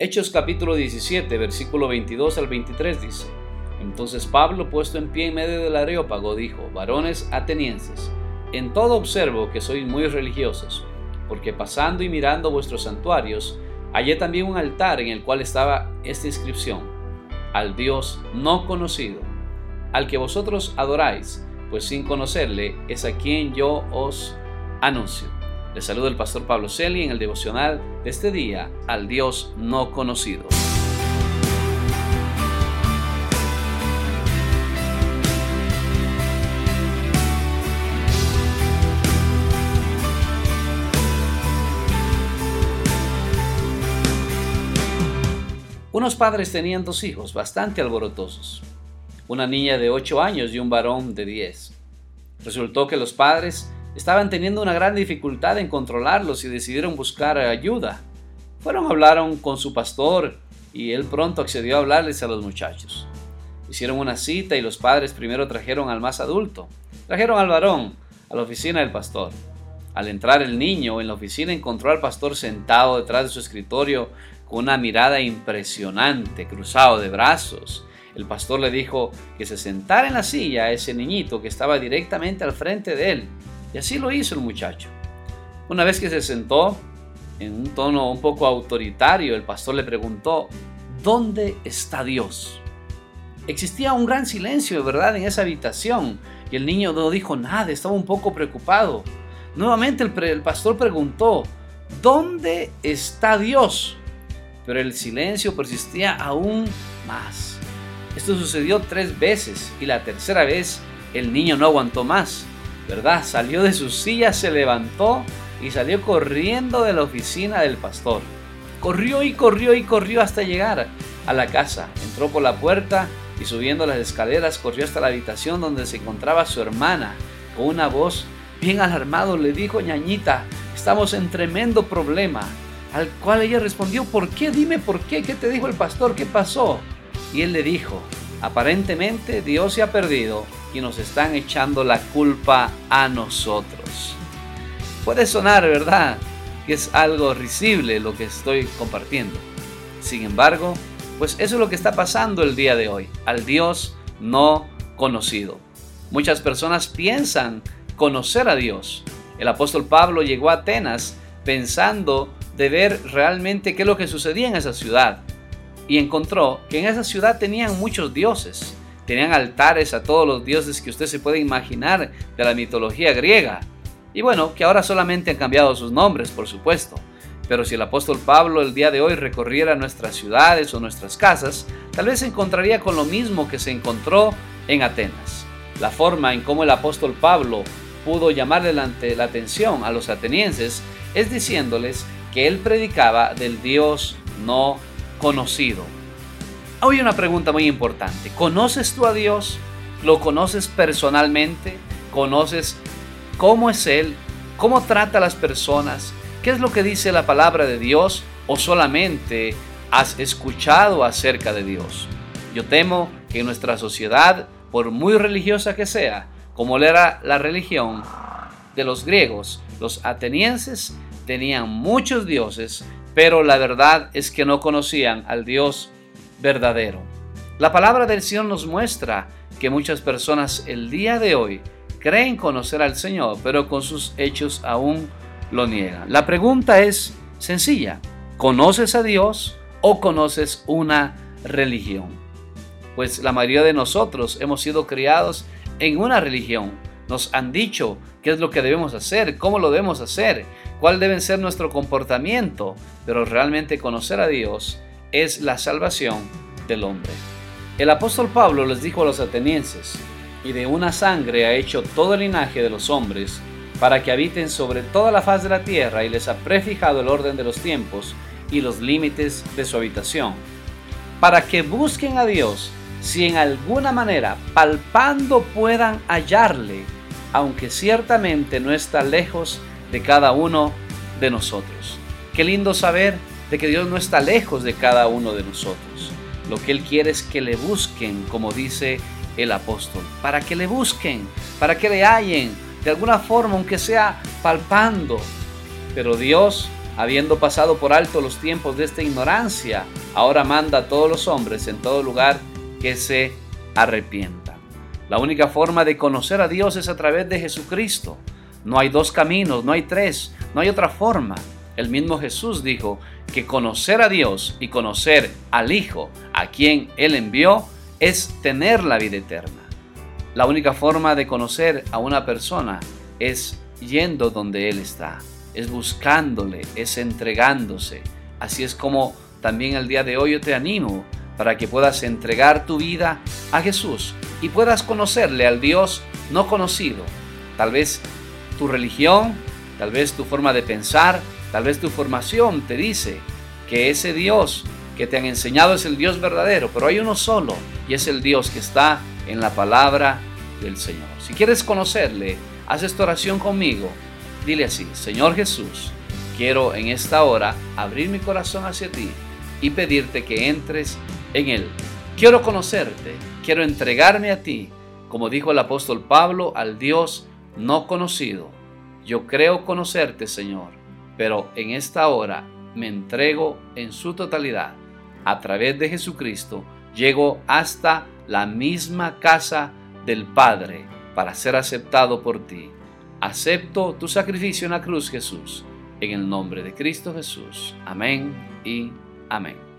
Hechos capítulo 17, versículo 22 al 23 dice, Entonces Pablo, puesto en pie en medio del areópago, dijo, Varones atenienses, en todo observo que sois muy religiosos, porque pasando y mirando vuestros santuarios, hallé también un altar en el cual estaba esta inscripción, al Dios no conocido, al que vosotros adoráis, pues sin conocerle es a quien yo os anuncio. Les saluda el pastor Pablo Celi en el devocional de este día al Dios no conocido. Unos padres tenían dos hijos bastante alborotosos, una niña de 8 años y un varón de 10. Resultó que los padres estaban teniendo una gran dificultad en controlarlos y decidieron buscar ayuda. Fueron, hablaron con su pastor y él pronto accedió a hablarles a los muchachos. Hicieron una cita y los padres primero trajeron al más adulto. Trajeron al varón a la oficina del pastor. Al entrar el niño en la oficina encontró al pastor sentado detrás de su escritorio con una mirada impresionante, cruzado de brazos. El pastor le dijo que se sentara en la silla a ese niñito que estaba directamente al frente de él. Y así lo hizo el muchacho. Una vez que se sentó, en un tono un poco autoritario, el pastor le preguntó, ¿dónde está Dios? Existía un gran silencio, verdad, en esa habitación, y el niño no dijo nada, estaba un poco preocupado. Nuevamente el, el pastor preguntó, ¿dónde está Dios? Pero el silencio persistía aún más. Esto sucedió tres veces y la tercera vez el niño no aguantó más. ¿Verdad? Salió de su silla, se levantó y salió corriendo de la oficina del pastor. Corrió y corrió y corrió hasta llegar a la casa. Entró por la puerta y subiendo las escaleras corrió hasta la habitación donde se encontraba su hermana. Con una voz bien alarmado le dijo, ñañita, estamos en tremendo problema. Al cual ella respondió, ¿por qué? Dime por qué. ¿Qué te dijo el pastor? ¿Qué pasó? Y él le dijo, aparentemente Dios se ha perdido y nos están echando la culpa a nosotros. Puede sonar, ¿verdad? Que es algo risible lo que estoy compartiendo. Sin embargo, pues eso es lo que está pasando el día de hoy, al Dios no conocido. Muchas personas piensan conocer a Dios. El apóstol Pablo llegó a Atenas pensando de ver realmente qué es lo que sucedía en esa ciudad y encontró que en esa ciudad tenían muchos dioses Tenían altares a todos los dioses que usted se puede imaginar de la mitología griega. Y bueno, que ahora solamente han cambiado sus nombres, por supuesto. Pero si el apóstol Pablo el día de hoy recorriera nuestras ciudades o nuestras casas, tal vez se encontraría con lo mismo que se encontró en Atenas. La forma en cómo el apóstol Pablo pudo llamarle la, la atención a los atenienses es diciéndoles que él predicaba del Dios no conocido. Hoy una pregunta muy importante. ¿Conoces tú a Dios? ¿Lo conoces personalmente? ¿Conoces cómo es Él? ¿Cómo trata a las personas? ¿Qué es lo que dice la palabra de Dios? ¿O solamente has escuchado acerca de Dios? Yo temo que nuestra sociedad, por muy religiosa que sea, como era la religión de los griegos, los atenienses tenían muchos dioses, pero la verdad es que no conocían al Dios verdadero. La palabra del Señor nos muestra que muchas personas el día de hoy creen conocer al Señor, pero con sus hechos aún lo niegan. La pregunta es sencilla. ¿Conoces a Dios o conoces una religión? Pues la mayoría de nosotros hemos sido criados en una religión. Nos han dicho qué es lo que debemos hacer, cómo lo debemos hacer, cuál debe ser nuestro comportamiento, pero realmente conocer a Dios es la salvación del hombre. El apóstol Pablo les dijo a los atenienses, y de una sangre ha hecho todo el linaje de los hombres, para que habiten sobre toda la faz de la tierra, y les ha prefijado el orden de los tiempos y los límites de su habitación, para que busquen a Dios si en alguna manera palpando puedan hallarle, aunque ciertamente no está lejos de cada uno de nosotros. Qué lindo saber de que Dios no está lejos de cada uno de nosotros. Lo que Él quiere es que le busquen, como dice el apóstol, para que le busquen, para que le hallen, de alguna forma, aunque sea palpando. Pero Dios habiendo pasado por alto los tiempos de esta ignorancia, ahora manda a todos los hombres en todo lugar que se arrepientan. La única forma de conocer a Dios es a través de Jesucristo. No hay dos caminos, no hay tres, no hay otra forma. El mismo Jesús dijo que conocer a Dios y conocer al Hijo, a quien Él envió, es tener la vida eterna. La única forma de conocer a una persona es yendo donde Él está, es buscándole, es entregándose. Así es como también el día de hoy yo te animo para que puedas entregar tu vida a Jesús y puedas conocerle al Dios no conocido. Tal vez tu religión, tal vez tu forma de pensar, tal vez tu formación te dice que ese Dios que te han enseñado es el Dios verdadero, pero hay uno solo y es el Dios que está en la palabra del Señor. Si quieres conocerle, haz esta oración conmigo. Dile así, Señor Jesús, quiero en esta hora abrir mi corazón hacia ti y pedirte que entres en él. Quiero conocerte, quiero entregarme a ti, como dijo el apóstol Pablo, al Dios no conocido. Yo creo conocerte, Señor, pero en esta hora me entrego en su totalidad. A través de Jesucristo llego hasta la misma casa del Padre para ser aceptado por ti. Acepto tu sacrificio en la cruz, Jesús, en el nombre de Cristo Jesús. Amén y amén.